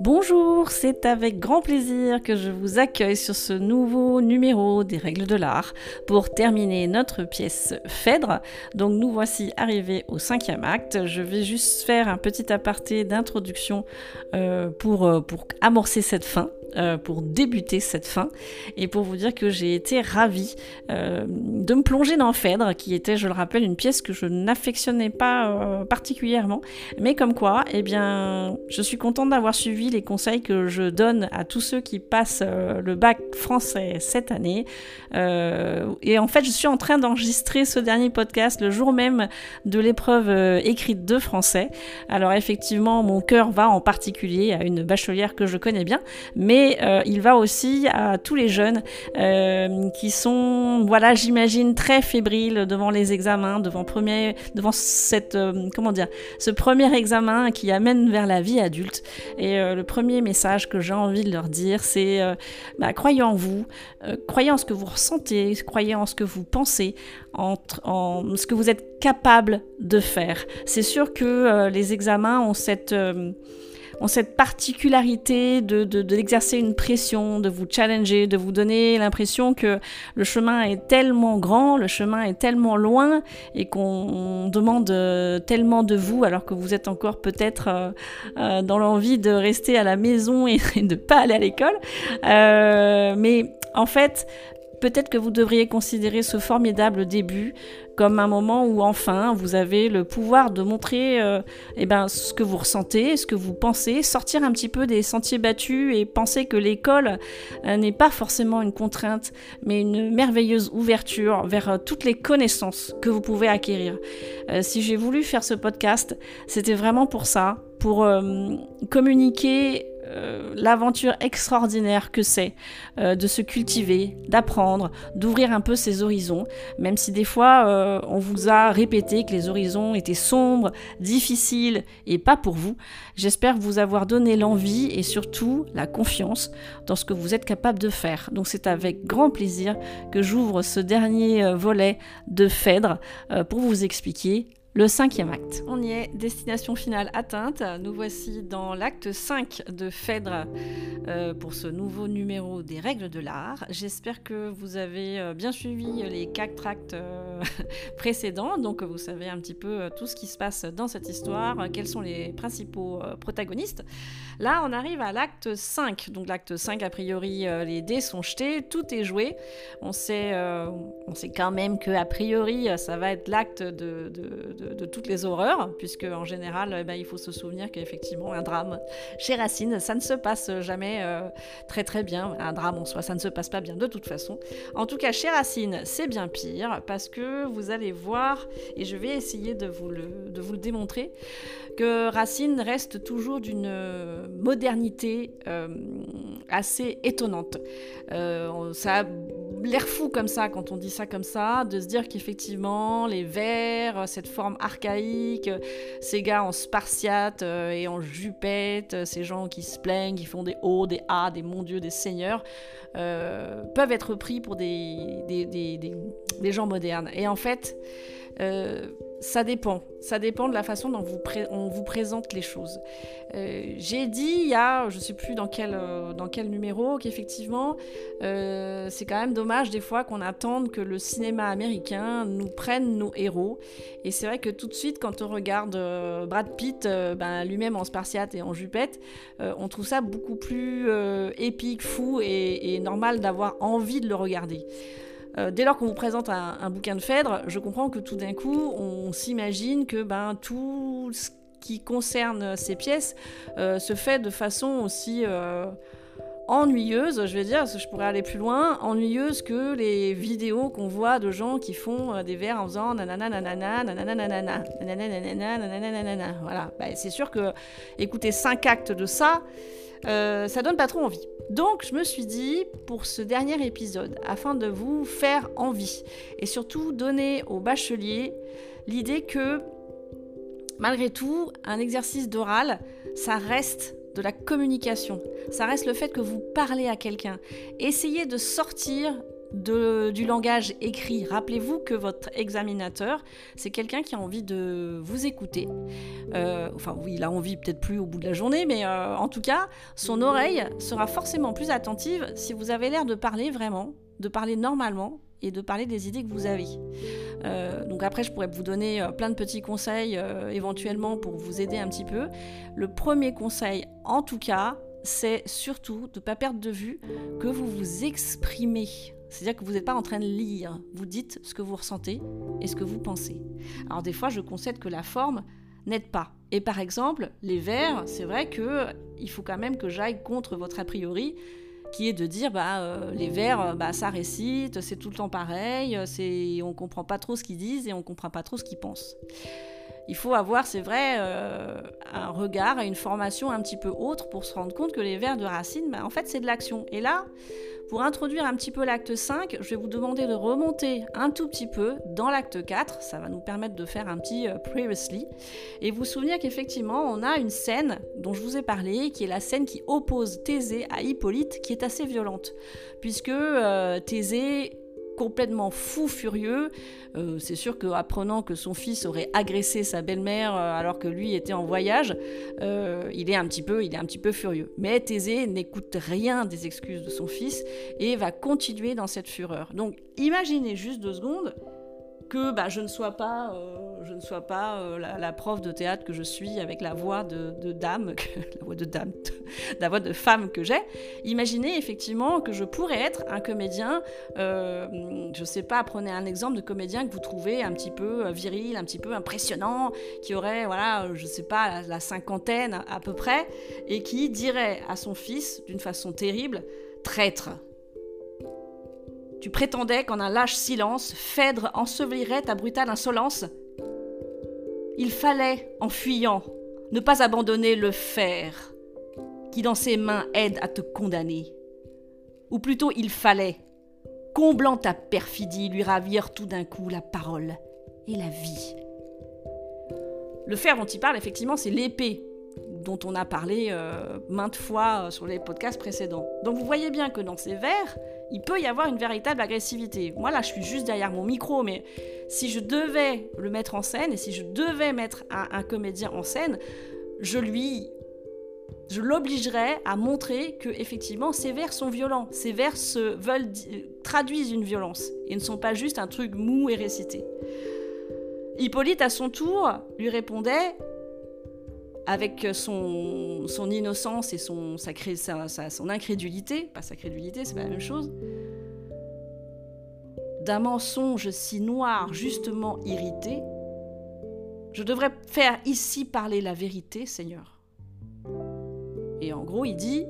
Bonjour, c'est avec grand plaisir que je vous accueille sur ce nouveau numéro des règles de l'art pour terminer notre pièce Phèdre. Donc nous voici arrivés au cinquième acte. Je vais juste faire un petit aparté d'introduction euh, euh, pour amorcer cette fin. Euh, pour débuter cette fin et pour vous dire que j'ai été ravie euh, de me plonger dans Phèdre, qui était, je le rappelle, une pièce que je n'affectionnais pas euh, particulièrement, mais comme quoi, eh bien, je suis contente d'avoir suivi les conseils que je donne à tous ceux qui passent le bac français cette année. et en fait, je suis en train d'enregistrer ce dernier podcast le jour même de l'épreuve écrite de français. Alors effectivement, mon cœur va en particulier à une bachelière que je connais bien, mais euh, il va aussi à tous les jeunes euh, qui sont, voilà, j'imagine, très fébriles devant les examens, devant, premier, devant cette, euh, comment dire, ce premier examen qui amène vers la vie adulte. Et le premier message que j'ai envie de leur dire, c'est bah, croyez en vous, croyez en ce que vous ressentez, croyez en ce que vous pensez, en, en ce que vous êtes capable de faire. C'est sûr que les examens ont cette ont cette particularité de, d'exercer une pression, de vous challenger, de vous donner l'impression que le chemin est tellement grand, le chemin est tellement loin et qu'on demande euh, tellement de vous alors que vous êtes encore peut-être euh, euh, dans l'envie de rester à la maison et, de pas aller à l'école. mais en fait, Peut-être que vous devriez considérer ce formidable début comme un moment où enfin vous avez le pouvoir de montrer euh, eh ben, ce que vous ressentez, ce que vous pensez, sortir un petit peu des sentiers battus et penser que l'école euh, n'est pas forcément une contrainte, mais une merveilleuse ouverture vers euh, toutes les connaissances que vous pouvez acquérir. si j'ai voulu faire ce podcast, c'était vraiment pour ça, pour communiquer euh, l'aventure extraordinaire que c'est euh, de se cultiver, d'apprendre, d'ouvrir un peu ses horizons, même si des fois euh, on vous a répété que les horizons étaient sombres, difficiles et pas pour vous. J'espère vous avoir donné l'envie et surtout la confiance dans ce que vous êtes capable de faire. Donc c'est avec grand plaisir que j'ouvre ce dernier volet de Phèdre pour vous expliquer le cinquième acte. On y est, destination finale atteinte. Nous voici dans l'acte 5 de Phèdre euh, pour ce nouveau numéro des règles de l'art. J'espère que vous avez euh, bien suivi les quatre actes euh, précédents, donc vous savez un petit peu tout ce qui se passe dans cette histoire, quels sont les principaux protagonistes. Là, on arrive à l'acte 5. Donc l'acte 5, a priori, les dés sont jetés, tout est joué. On sait, quand même que a priori, ça va être l'acte de, toutes les horreurs, puisque en général, eh ben, il faut se souvenir qu'effectivement, un drame chez Racine, ça ne se passe jamais euh, très très bien. Un drame en soi, ça ne se passe pas bien de toute façon. En tout cas, chez Racine, c'est bien pire, parce que vous allez voir, et je vais essayer de vous le, de démontrer, que Racine reste toujours d'une modernité euh, assez étonnante. Euh, ça l'air fou comme ça, quand on dit ça comme ça, de se dire qu'effectivement, les vers, cette forme archaïque, ces gars en spartiate euh, et en jupette, euh, ces gens qui se plaignent, qui font des hauts, des A, des mon Dieu, des seigneurs, euh, peuvent être pris pour des, des, gens modernes. Et en fait, ça dépend. Ça dépend de la façon dont on vous présente les choses. Euh, j'ai dit il y a, je ne sais plus dans quel, euh, dans quel numéro, qu'effectivement, euh, c'est quand même dommage des fois qu'on attende que le cinéma américain nous prenne nos héros. Et c'est vrai que tout de suite, quand on regarde Brad Pitt, ben, lui-même en spartiate et en jupette, on trouve ça beaucoup plus épique, fou et normal d'avoir envie de le regarder. Euh, dès lors qu'on vous présente un, bouquin de Phèdre, je comprends que tout d'un coup, on s'imagine que ben, tout ce qui concerne ces pièces euh, se fait de façon aussi euh, ennuyeuse, je vais dire, parce que je pourrais aller plus loin, ennuyeuse que les vidéos qu'on voit de gens qui font des vers en faisant nanana nanana nanana nanana nanana nanana Voilà, c'est sûr que écouter cinq actes de ça, ça donne pas trop envie. Donc je me suis dit, pour ce dernier épisode, afin de vous faire envie, et surtout donner aux bacheliers l'idée que, malgré tout, un exercice d'oral, ça reste de la communication, ça reste le fait que vous parlez à quelqu'un. Essayez de sortir du langage écrit. Rappelez-vous que votre examinateur, c'est quelqu'un qui a envie de vous écouter. Euh, enfin, oui, il a envie peut-être plus au bout de la journée, mais euh, en tout cas, son oreille sera forcément plus attentive si vous avez l'air de parler vraiment, de parler normalement et de parler des idées que vous avez. Euh, donc après, je pourrais vous donner plein de petits conseils éventuellement pour vous aider un petit peu. Le premier conseil, en tout cas, c'est surtout de ne pas perdre de vue que vous vous exprimez c'est-à-dire que vous n'êtes pas en train de lire, vous dites ce que vous ressentez et ce que vous pensez. Alors des fois, je concède que la forme n'aide pas. Et par exemple, les vers, c'est vrai que il faut quand même que j'aille contre votre a priori, qui est de dire bah euh, les vers, bah ça récite, c'est tout le temps pareil, c'est on comprend pas trop ce qu'ils disent et on comprend pas trop ce qu'ils pensent. Il faut avoir, c'est vrai, euh, un regard, une formation un petit peu autre pour se rendre compte que les vers de Racine, bah, en fait, c'est de l'action. Et là, pour introduire un petit peu l'acte 5, je vais vous demander de remonter un tout petit peu dans l'acte 4. Ça va nous permettre de faire un petit euh, previously. Et vous souvenir qu'effectivement, on a une scène dont je vous ai parlé, qui est la scène qui oppose Thésée à Hippolyte, qui est assez violente. Puisque euh, Thésée complètement fou furieux. Euh, c'est sûr qu'apprenant que son fils aurait agressé sa belle-mère euh, alors que lui était en voyage, euh, il, est un petit peu, il est un petit peu furieux. Mais Thésée n'écoute rien des excuses de son fils et va continuer dans cette fureur. Donc imaginez juste deux secondes que bah, je ne sois pas, euh, je ne sois pas euh, la, prof de théâtre que je suis avec la voix de, dame, la voix de dame, la voix de femme que j'ai. Imaginez effectivement que je pourrais être un comédien, euh, je ne sais pas, prenez un exemple de comédien que vous trouvez un petit peu viril, un petit peu impressionnant, qui aurait, voilà, je ne sais pas, la cinquantaine à peu près, et qui dirait à son fils d'une façon terrible, traître. Tu prétendais qu'en un lâche silence, Phèdre ensevelirait ta brutale insolence Il fallait, en fuyant, ne pas abandonner le fer, qui dans ses mains aide à te condamner. Ou plutôt il fallait, comblant ta perfidie, lui ravir tout d'un coup la parole et la vie. Le fer dont il parle, effectivement, c'est l'épée dont on a parlé euh, maintes fois euh, sur les podcasts précédents. Donc vous voyez bien que dans ces vers, il peut y avoir une véritable agressivité. Moi là, je suis juste derrière mon micro, mais si je devais le mettre en scène et si je devais mettre un, comédien en scène, je lui je l'obligerais à montrer que effectivement ces vers sont violents, ces vers se veulent traduisent une violence et ne sont pas juste un truc mou et récité. Hippolyte à son tour lui répondait avec son, son innocence et son, son incrédulité, pas sa crédulité, c'est pas la même chose, d'un mensonge si noir, justement irrité, je devrais faire ici parler la vérité, Seigneur. Et en gros, il dit,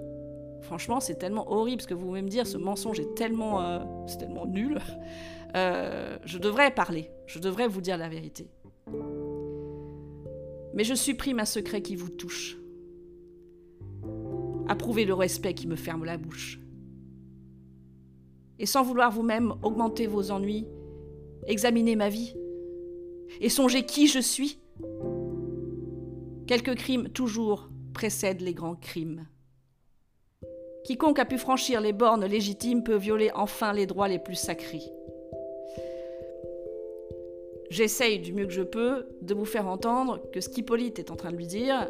franchement, c'est tellement horrible ce que vous me dire, ce mensonge est tellement, euh, tellement nul. Euh, je devrais parler, je devrais vous dire la vérité mais je supprime un secret qui vous touche. Approuvez le respect qui me ferme la bouche. Et sans vouloir vous-même augmenter vos ennuis, examinez ma vie et songez qui je suis. Quelques crimes toujours précèdent les grands crimes. Quiconque a pu franchir les bornes légitimes peut violer enfin les droits les plus sacrés j'essaye du mieux que je peux de vous faire entendre que ce qu'Hippolyte est en train de lui dire,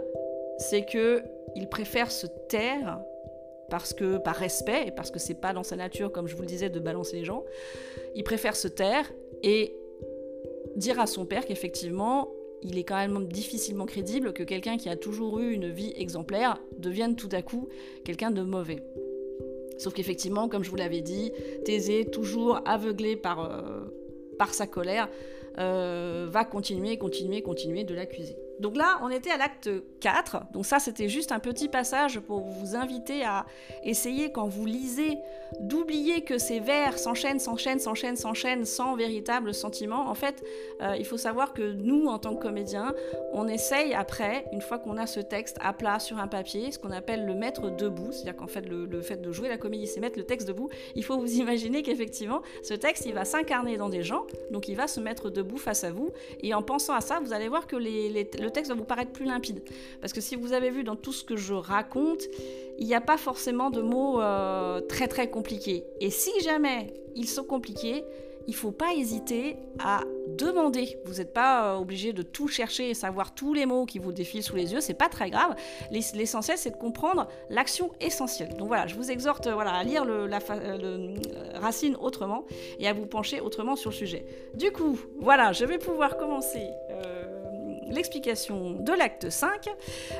c'est que il préfère se taire parce que par respect et parce que c'est pas dans sa nature, comme je vous le disais, de balancer les gens. Il préfère se taire et dire à son père qu'effectivement, il est quand même difficilement crédible que quelqu'un qui a toujours eu une vie exemplaire devienne tout à coup quelqu'un de mauvais. Sauf qu'effectivement, comme je vous l'avais dit, Thésée, toujours aveuglé par, euh, par sa colère, va continuer, continuer, continuer de l'accuser. Donc là, on était à l'acte 4. Donc ça, c'était juste un petit passage pour vous inviter à essayer, quand vous lisez, d'oublier que ces vers s'enchaînent, s'enchaînent, s'enchaînent, s'enchaînent sans véritable sentiment. En fait, euh, il faut savoir que nous, en tant que comédiens, on essaye après, une fois qu'on a ce texte à plat sur un papier, ce qu'on appelle le mettre debout. C'est-à-dire qu'en fait, le, fait de jouer la comédie, c'est mettre le texte debout. Il faut vous imaginer qu'effectivement, ce texte, il va s'incarner dans des gens. Donc il va se mettre debout face à vous. Et en pensant à ça, vous allez voir que les, les, le texte va vous paraître plus limpide. Parce que si vous avez vu dans tout ce que je raconte, il n'y a pas forcément de mots euh, très très compliqués. Et si jamais ils sont compliqués, il faut pas hésiter à demander. Vous n'êtes pas euh, obligé de tout chercher et savoir tous les mots qui vous défilent sous les yeux, c'est pas très grave. L'essentiel, c'est de comprendre l'action essentielle. Donc voilà, je vous exhorte voilà, à lire le, la, euh, Racine autrement et à vous pencher autrement sur le sujet. Du coup, voilà, je vais pouvoir commencer l'explication de l'acte 5.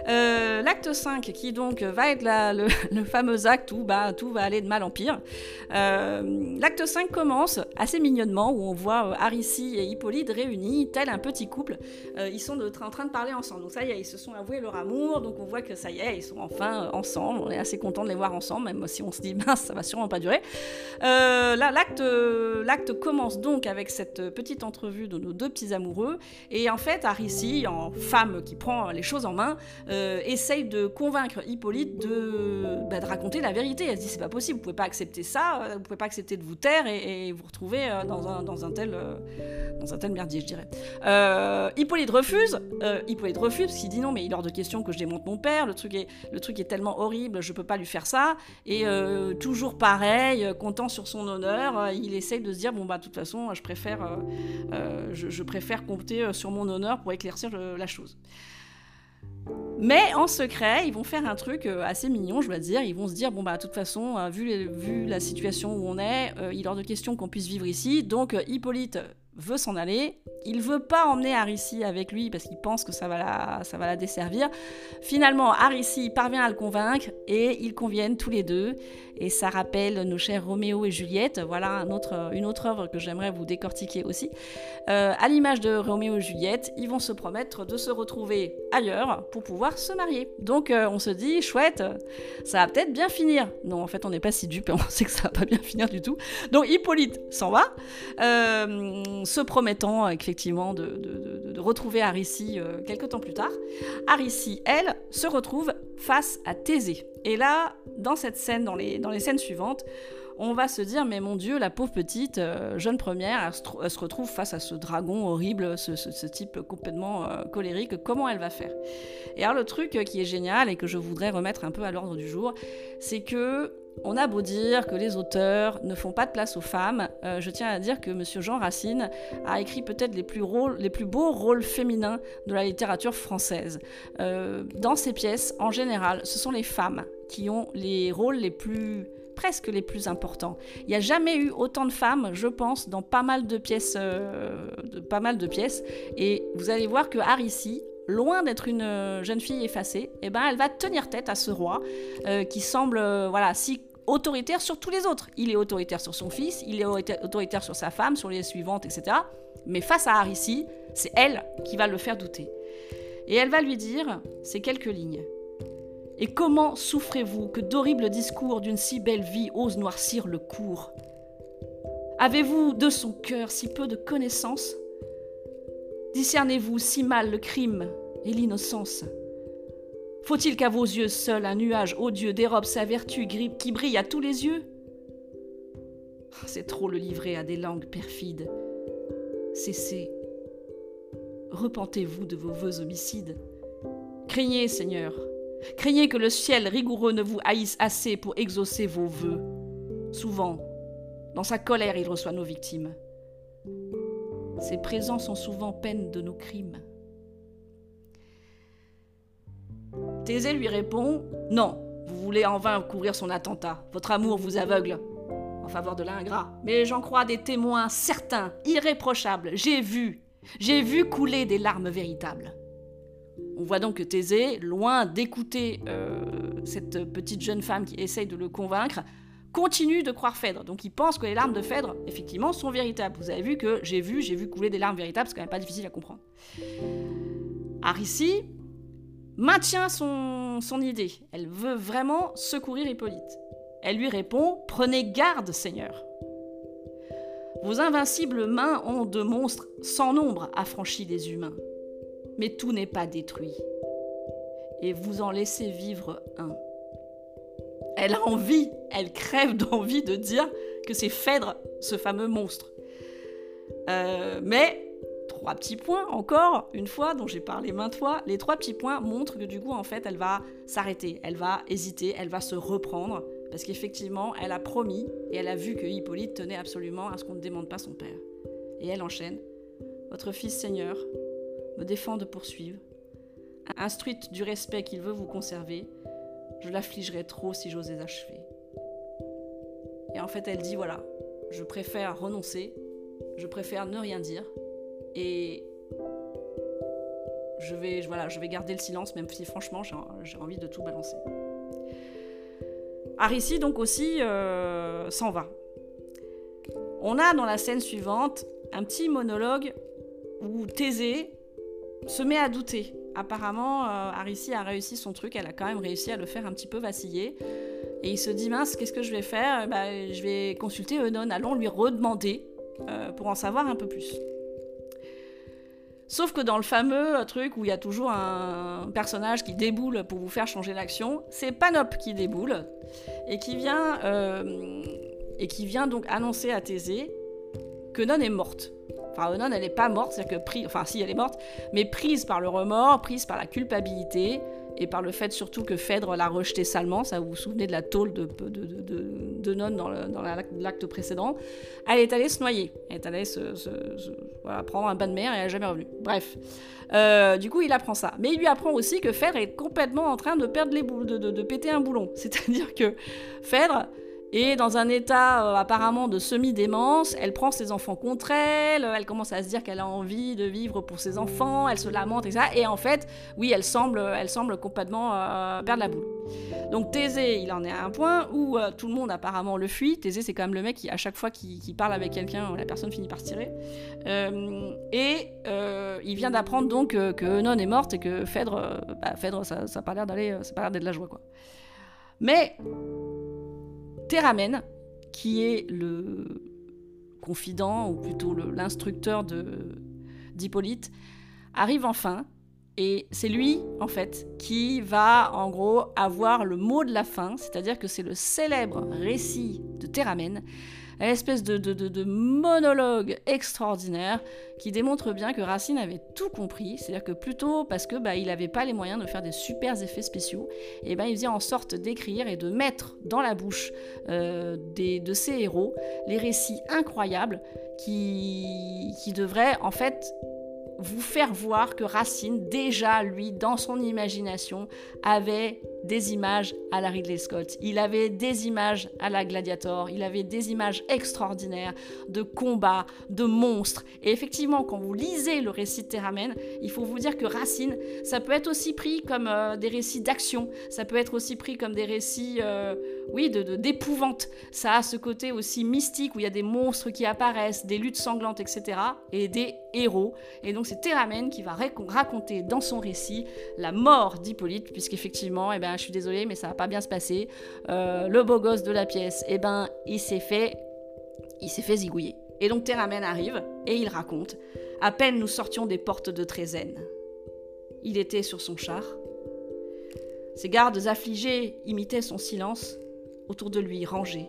Euh, l'acte 5 qui donc va être le, fameux acte où bah, tout va aller de mal en pire. Euh, l'acte 5 commence assez mignonnement où on voit euh, et Hippolyte réunis, tel un petit couple. ils sont en train de parler ensemble. Donc ça y est, ils se sont avoués leur amour. Donc on voit que ça y est, ils sont enfin ensemble. On est assez content de les voir ensemble, même si on se dit mince, ça va sûrement pas durer. là, l'acte, commence donc avec cette petite entrevue de nos deux petits amoureux. Et en fait, En femme qui prend les choses en main, euh, essaye de convaincre Hippolyte de, bah, de, raconter la vérité. Elle se dit c'est pas possible, vous pouvez pas accepter ça, euh, vous pouvez pas accepter de vous taire et, vous retrouver euh, dans, un, dans, un tel, merdier, je dirais. Hippolyte refuse, Hippolyte refuse parce qu'il dit non mais il est hors de question que je démonte mon père, le truc est, tellement horrible, je peux pas lui faire ça. Et toujours pareil, comptant sur son honneur, il essaye de se dire bon bah de toute façon je préfère compter sur mon honneur pour éclaircir la chose. Mais en secret, ils vont faire un truc euh, assez mignon, je dois dire. Ils vont se dire bon bah de toute façon, euh, vu, la situation où on est, euh, il est hors de question qu'on puisse vivre ici. Donc Hippolyte veut s'en aller. Il veut pas emmener Arissi avec lui parce qu'il pense que ça va, la, ça va la desservir. Finalement, Arissi parvient à le convaincre et ils conviennent tous les deux. Et ça rappelle nos chers Roméo et Juliette. Voilà une autre œuvre que j'aimerais vous décortiquer aussi. Euh, à l'image de Roméo et Juliette, ils vont se promettre de se retrouver ailleurs pour pouvoir se marier. Donc euh, on se dit, chouette, ça va peut-être bien finir. Non, en fait, on n'est pas si dupe et on sait que ça va pas bien finir du tout. Donc Hippolyte s'en va. Euh, se promettant effectivement de, retrouver Arissi euh, quelques temps plus tard. Arissi, elle, se retrouve face à Thésée. Et là, dans cette scène, dans les, dans les scènes suivantes, on va se dire, mais mon Dieu, la pauvre petite euh, jeune première, elle se, retrouve face à ce dragon horrible, ce, type complètement euh, colérique, comment elle va faire? Et alors le truc qui est génial et que je voudrais remettre un peu à l'ordre du jour, c'est que on a beau dire que les auteurs ne font pas de place aux femmes, euh, je tiens à dire que M. Jean Racine a écrit peut-être les, plus beaux rôles féminins de la littérature française. Euh, dans ses pièces, en général, ce sont les femmes qui ont les rôles les plus presque les plus importants. Il n'y a jamais eu autant de femmes, je pense, dans pas mal de pièces, euh, pas mal de pièces. Et vous allez voir que Harissi, loin d'être une jeune fille effacée, eh ben, elle va tenir tête à ce roi qui semble voilà, si autoritaire sur tous les autres. Il est autoritaire sur son fils, il est autoritaire sur sa femme, sur les suivantes, etc. Mais face à Harissi, c'est elle qui va le faire douter. Et elle va lui dire ces quelques lignes. Et comment souffrez-vous que d'horribles discours d'une si belle vie osent noircir le cours? Avez-vous de son cœur si peu de connaissance Discernez-vous si mal le crime et l'innocence faut-il qu'à vos yeux seul un nuage odieux dérobe sa vertu qui brille à tous les yeux? C'est trop le livrer à des langues perfides. Cessez. Repentez-vous de vos voeux homicides. Craignez, Seigneur, craignez que le ciel rigoureux ne vous haïsse assez pour exaucer vos voeux. Souvent, dans sa colère, il reçoit nos victimes. Ses présents sont souvent peine de nos crimes. Thésée lui répond Non, vous voulez en vain couvrir son attentat. Votre amour vous aveugle en faveur de l'ingrat. Mais j'en crois des témoins certains, irréprochables. J'ai vu, j'ai vu couler des larmes véritables. On voit donc que Thésée, loin d'écouter euh, cette petite jeune femme qui essaye de le convaincre, continue de croire Phèdre. Donc il pense que les larmes de Phèdre, effectivement, sont véritables. Vous avez vu que j'ai vu, j'ai vu couler des larmes véritables, c'est quand même pas difficile à comprendre. Arissi, maintient son, idée. Elle veut vraiment secourir Hippolyte. Elle lui répond Prenez garde, Seigneur. Vos invincibles mains ont de monstres sans nombre affranchi des humains. Mais tout n'est pas détruit. Et vous en laissez vivre un. Elle a envie, elle crève d'envie de dire que c'est Phèdre, ce fameux monstre. Euh, mais trois petits points, encore une fois, dont j'ai parlé maintes fois, les trois petits points montrent que du coup, en fait, elle va s'arrêter, elle va hésiter, elle va se reprendre, parce qu'effectivement, elle a promis et elle a vu que Hippolyte tenait absolument à ce qu'on ne demande pas son père. Et elle enchaîne Votre fils Seigneur me défend de poursuivre. Instruite du respect qu'il veut vous conserver, je l'affligerais trop si j'osais achever. Et en fait, elle dit Voilà, je préfère renoncer, je préfère ne rien dire, et je vais, garder le silence, même si franchement j'ai envie de tout balancer. Arissi donc aussi euh, s'en va. On a dans la scène suivante un petit monologue où Thésée se met à douter. Apparemment, euh, a réussi son truc, elle a quand même réussi à le faire un petit peu vaciller. Et il se dit mince, qu'est-ce que je vais faire? Bah, Je vais consulter Eunon, allons lui redemander euh, pour en savoir un peu plus. Sauf que dans le fameux truc où il y a toujours un personnage qui déboule pour vous faire changer l'action, c'est Panop qui déboule et qui vient, euh, et qui vient donc annoncer à Thésée que Non est morte. Enfin, Non, elle n'est pas morte, c'est-à-dire que prise, enfin si elle est morte, mais prise par le remords, prise par la culpabilité, et par le fait surtout que Phèdre l'a rejeté salement, ça vous vous souvenez de la tôle de, de, de, de Non dans, l'acte précédent, elle est allée se noyer, elle est allée se, prendre un bain de mer et elle n'est jamais revenue. Bref, euh, du coup il apprend ça. Mais il lui apprend aussi que Phèdre est complètement en train de perdre les boules, de, péter un boulon. C'est-à-dire que Phèdre et dans un état euh, apparemment de semi-démence, elle prend ses enfants contre elle, elle commence à se dire qu'elle a envie de vivre pour ses enfants, elle se lamente et ça. Et en fait, oui, elle semble, elle semble complètement euh, perdre la boule. Donc Thésée, il en est à un point où euh, tout le monde apparemment le fuit. Thésée, c'est quand même le mec qui, à chaque fois qu'il parle avec quelqu'un, la personne finit par se tirer. et il vient d'apprendre donc que Non est morte et que Phèdre, bah, Phèdre ça n'a pas l'air d'aller, ça pas l'air d'être la joie, quoi. Mais Théramène, qui est le confident, ou plutôt l'instructeur d'Hippolyte, arrive enfin. Et c'est lui, en fait, qui va, en gros, avoir le mot de la fin, c'est-à-dire que c'est le célèbre récit de Théramène, une espèce de, monologue extraordinaire qui démontre bien que Racine avait tout compris, c'est-à-dire que plutôt parce que bah, il n'avait pas les moyens de faire des super effets spéciaux, et ben il faisait en sorte d'écrire et de mettre dans la bouche euh, de ses héros les récits incroyables qui devraient en fait vous faire voir que Racine, déjà, lui, dans son imagination, avait des images à la Ridley Scott. Il avait des images à la Gladiator. Il avait des images extraordinaires de combats, de monstres. Et effectivement, quand vous lisez le récit de Théramène, il faut vous dire que Racine, ça peut être aussi pris comme euh, des récits d'action. Ça peut être aussi pris comme des récits, euh, oui, de d'épouvante. Ça a ce côté aussi mystique où il y a des monstres qui apparaissent, des luttes sanglantes, etc. Et des héros. Et donc c'est Théramène qui va raconter dans son récit la mort d'Hippolyte, puisqu'effectivement, eh ben, je suis désolée, mais ça va pas bien se passer. Euh, le beau gosse de la pièce, eh ben, il s'est fait, il s'est fait zigouiller. Et donc Théramène arrive et il raconte. À peine nous sortions des portes de Trézène. Il était sur son char. Ses gardes affligés imitaient son silence, autour de lui rangés.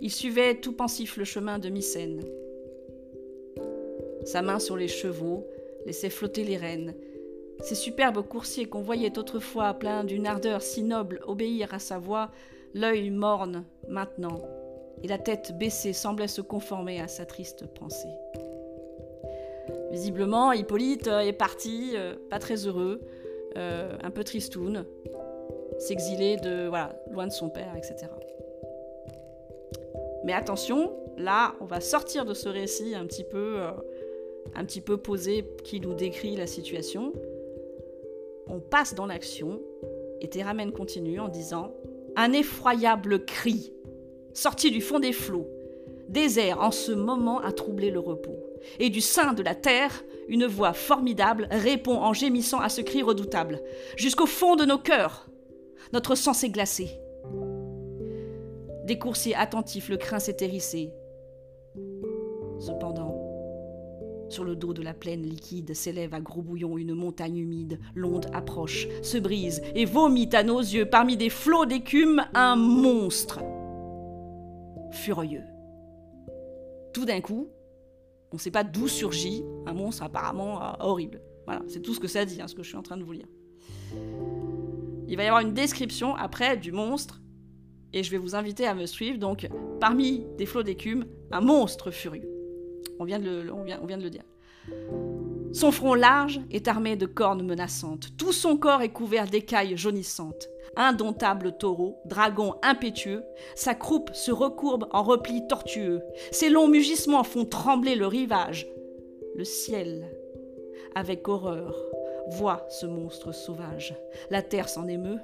Il suivait tout pensif le chemin de Mycène. Sa main sur les chevaux laissait flotter les rênes. Ces superbes coursiers qu'on voyait autrefois pleins d'une ardeur si noble obéir à sa voix, l'œil morne maintenant, et la tête baissée semblait se conformer à sa triste pensée. Visiblement, Hippolyte est parti, euh, pas très heureux, euh, un peu tristoun, s'exiler de voilà, loin de son père, etc. Mais attention, là, on va sortir de ce récit un petit peu euh, un petit peu posé qui nous décrit la situation. On passe dans l'action et Théramène continue en disant Un effroyable cri, sorti du fond des flots, désert en ce moment a troublé le repos. Et du sein de la terre, une voix formidable répond en gémissant à ce cri redoutable. Jusqu'au fond de nos cœurs, notre sang s'est glacé. Des coursiers attentifs, le crin s'est hérissé. Sur le dos de la plaine liquide s'élève à gros bouillon une montagne humide. L'onde approche, se brise et vomit à nos yeux parmi des flots d'écume un monstre. Furieux. Tout d'un coup, On ne sait pas d'où surgit un monstre apparemment euh, horrible. Voilà, c'est tout ce que ça dit, hein, ce que je suis en train de vous lire. Il va y avoir une description après du monstre, et je vais vous inviter à me suivre. Donc, parmi des flots d'écume, un monstre furieux. On vient de le, on dire. Son front large est armé de cornes menaçantes. Tout son corps est couvert d'écailles jaunissantes. Indomptable taureau, dragon impétueux, sa croupe se recourbe en replis tortueux. Ses longs mugissements font trembler le rivage. Le ciel, avec horreur, voit ce monstre sauvage. La terre s'en émeut.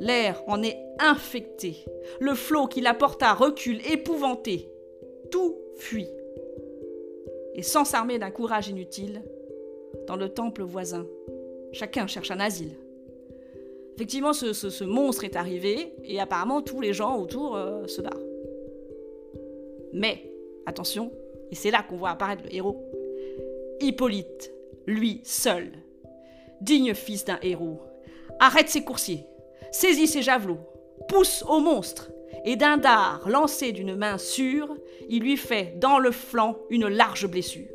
L'air en est infecté. Le flot qui l'apporta recule épouvanté. Tout fuit. Et sans s'armer d'un courage inutile, dans le temple voisin, chacun cherche un asile. Effectivement, ce, monstre est arrivé et apparemment tous les gens autour euh, se barrent. Mais, attention, et c'est là qu'on voit apparaître le héros, Hippolyte, lui seul, digne fils d'un héros, arrête ses coursiers, saisit ses javelots, pousse au monstre, et d'un dard lancé d'une main sûre, il lui fait dans le flanc une large blessure.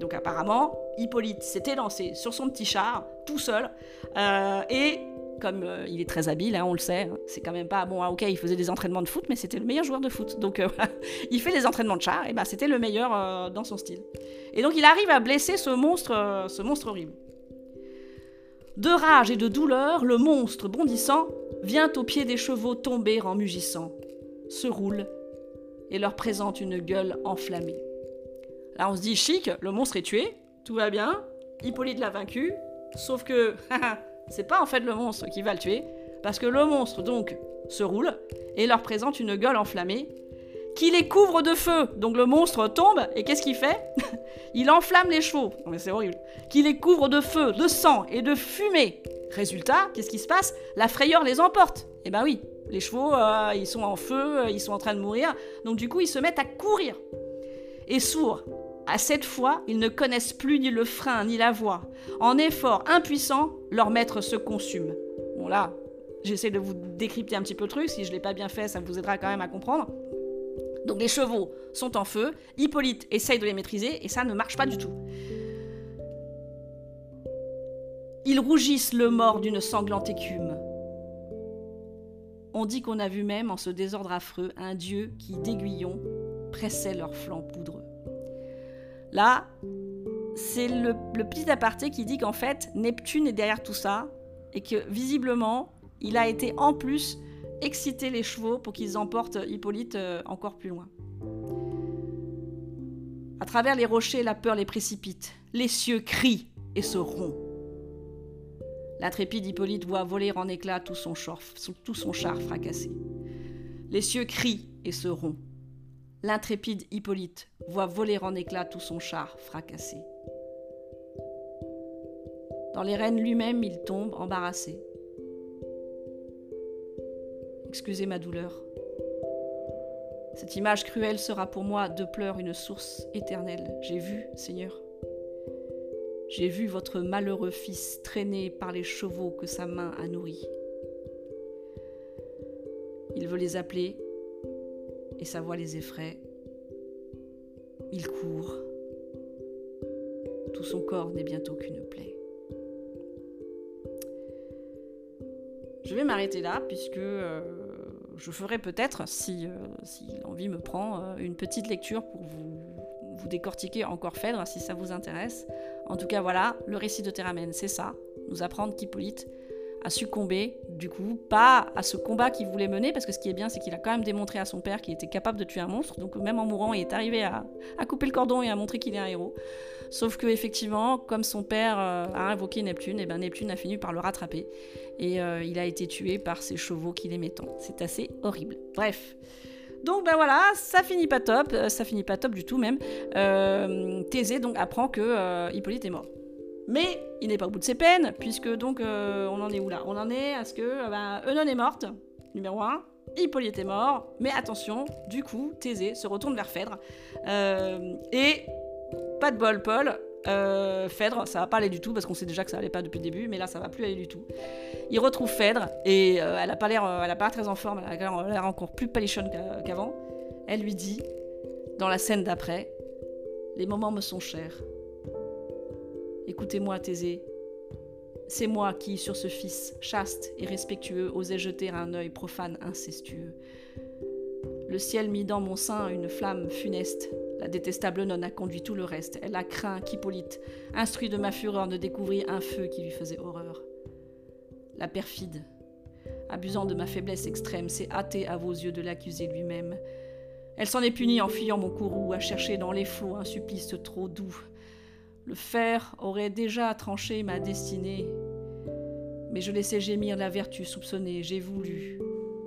Donc apparemment, Hippolyte s'était lancé sur son petit char, tout seul, euh, et comme euh, il est très habile, hein, on le sait, hein, c'est quand même pas bon. Ah, ok, il faisait des entraînements de foot, mais c'était le meilleur joueur de foot. Donc euh, il fait des entraînements de char, et ben c'était le meilleur dans son style. Et donc il arrive à blesser ce monstre, ce monstre horrible. De rage et de douleur, le monstre bondissant vient au pied des chevaux tomber en mugissant, se roule et leur présente une gueule enflammée. Là, on se dit chic, le monstre est tué, tout va bien, Hippolyte l'a vaincu, sauf que c'est pas en fait le monstre qui va le tuer, parce que le monstre donc se roule et leur présente une gueule enflammée qui les couvre de feu. Donc le monstre tombe et qu'est-ce qu'il fait? Il enflamme les chevaux. Non mais c'est horrible. Qui les couvre de feu, de sang et de fumée. Résultat, qu'est-ce qui se passe? La frayeur les emporte. Eh ben oui, les chevaux, euh, ils sont en feu, ils sont en train de mourir. Donc du coup, ils se mettent à courir. Et sourds, à cette fois, ils ne connaissent plus ni le frein ni la voie. En effort impuissant, leur maître se consume. Bon là, j'essaie de vous décrypter un petit peu le truc. Si je ne l'ai pas bien fait, ça vous aidera quand même à comprendre. Donc les chevaux sont en feu, Hippolyte essaye de les maîtriser et ça ne marche pas du tout. Ils rougissent le mort d'une sanglante écume. On dit qu'on a vu même en ce désordre affreux un dieu qui, d'aiguillon, pressait leurs flancs poudreux. Là, c'est le, petit aparté qui dit qu'en fait, Neptune est derrière tout ça, et que visiblement, il a été en plus exciter les chevaux pour qu'ils emportent Hippolyte euh, encore plus loin. À travers les rochers, la peur les précipite. Les cieux crient et se rompent. L'intrépide Hippolyte voit voler en éclats tout son, char, tout son char fracassé. Les cieux crient et se rompent. L'intrépide Hippolyte voit voler en éclats tout son char fracassé. Dans les rênes lui-même, il tombe embarrassé. Excusez ma douleur. Cette image cruelle sera pour moi de pleurs une source éternelle. J'ai vu, Seigneur. J'ai vu votre malheureux fils traîné par les chevaux que sa main a nourris. Il veut les appeler, et sa voix les effraie. Il court. Tout son corps n'est bientôt qu'une plaie. Je vais m'arrêter là puisque euh, je ferai peut-être, si, euh, l'envie me prend, euh, une petite lecture pour vous, vous décortiquer encore Phèdre si ça vous intéresse. En tout cas, voilà, le récit de Théramène, c'est ça. Nous apprendre qu'Hippolyte a succombé, du coup, pas à ce combat qu'il voulait mener, parce que ce qui est bien, c'est qu'il a quand même démontré à son père qu'il était capable de tuer un monstre, donc même en mourant, il est arrivé à, couper le cordon et à montrer qu'il est un héros. Sauf que effectivement, comme son père euh, a invoqué Neptune, et eh ben Neptune a fini par le rattraper, et euh, il a été tué par ses chevaux qu'il aimait tant. C'est assez horrible. Bref. Donc ben voilà, ça finit pas top, euh, ça finit pas top du tout même. Thésée donc apprend que Hippolyte est mort. Mais il n'est pas au bout de ses peines, puisque donc euh, on en est où là? On en est à ce que euh, ben, Eunon est morte, numéro 1. Hippolyte est mort, mais attention, du coup, Thésée se retourne vers Phèdre. Euh, et pas de bol, Paul. Phèdre, ça va pas aller du tout parce qu'on sait déjà que ça allait pas depuis le début, mais là ça va plus aller du tout. Il retrouve Phèdre et elle a pas l'air, très en forme, elle a l'air encore plus palichonne qu'avant. Elle lui dit, dans la scène d'après, Les moments me sont chers. Écoutez-moi, Thésée. C'est moi qui, sur ce fils chaste et respectueux, osais jeter un œil profane incestueux. Le ciel mit dans mon sein une flamme funeste. La détestable nonne a conduit tout le reste. Elle a craint qu'Hippolyte, instruit de ma fureur, ne découvrit un feu qui lui faisait horreur. La perfide, abusant de ma faiblesse extrême, s'est hâtée à vos yeux de l'accuser lui-même. Elle s'en est punie en fuyant mon courroux, à chercher dans les flots un supplice trop doux. Le fer aurait déjà tranché ma destinée, mais je laissais gémir la vertu soupçonnée. J'ai voulu,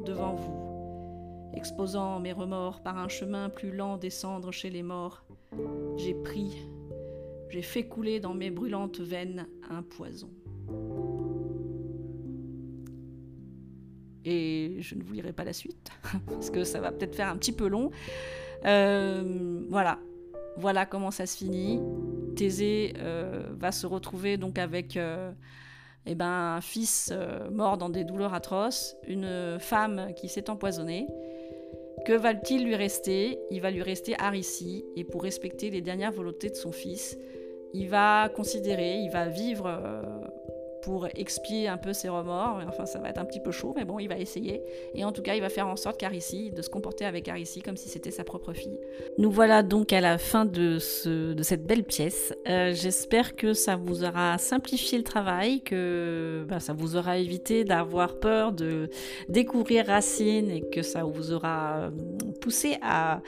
devant vous, exposant mes remords par un chemin plus lent descendre chez les morts. J'ai pris, j'ai fait couler dans mes brûlantes veines un poison. Et je ne vous lirai pas la suite, parce que ça va peut-être faire un petit peu long. Euh, voilà, voilà comment ça se finit. Thésée euh, va se retrouver donc avec euh, eh ben, un fils mort dans des douleurs atroces, une femme qui s'est empoisonnée. Que va-t-il lui rester? Il va lui rester Arissi, et pour respecter les dernières volontés de son fils, il va considérer, il va vivre pour expier un peu ses remords. Enfin, ça va être un petit peu chaud, mais bon, il va essayer. Et en tout cas, il va faire en sorte qu'Arissi, de se comporter avec Arissi comme si c'était sa propre fille. Nous voilà donc à la fin de, ce, de cette belle pièce. Euh, j'espère que ça vous aura simplifié le travail, que ben, ça vous aura évité d'avoir peur de découvrir Racine et que ça vous aura poussé à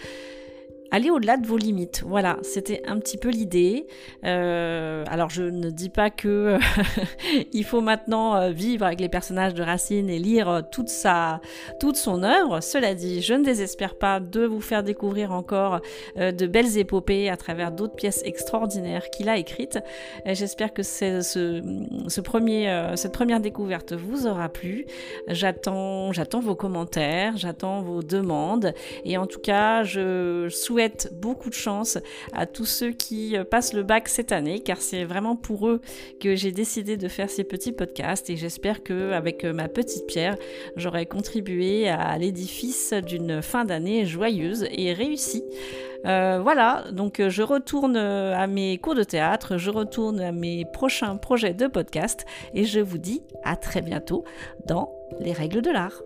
aller au-delà de vos limites. Voilà, c'était un petit peu l'idée. Euh, alors je ne dis pas que il faut maintenant euh, vivre avec les personnages de Racine et lire toute sa, toute son œuvre. Cela dit, je ne désespère pas de vous faire découvrir encore euh, de belles épopées à travers d'autres pièces extraordinaires qu'il a écrites. J'espère que ce, ce premier, cette première découverte vous aura plu. J'attends, j'attends vos commentaires, j'attends vos demandes et en tout cas, je souhaite beaucoup de chance à tous ceux qui euh, passent le bac cette année, car c'est vraiment pour eux que j'ai décidé de faire ces petits podcasts et j'espère que avec euh, ma petite pierre, j'aurai contribué à l'édifice d'une fin d'année joyeuse et réussie. Euh, voilà, donc je retourne à mes cours de théâtre, je retourne à mes prochains projets de podcast et je vous dis à très bientôt dans les règles de l'art.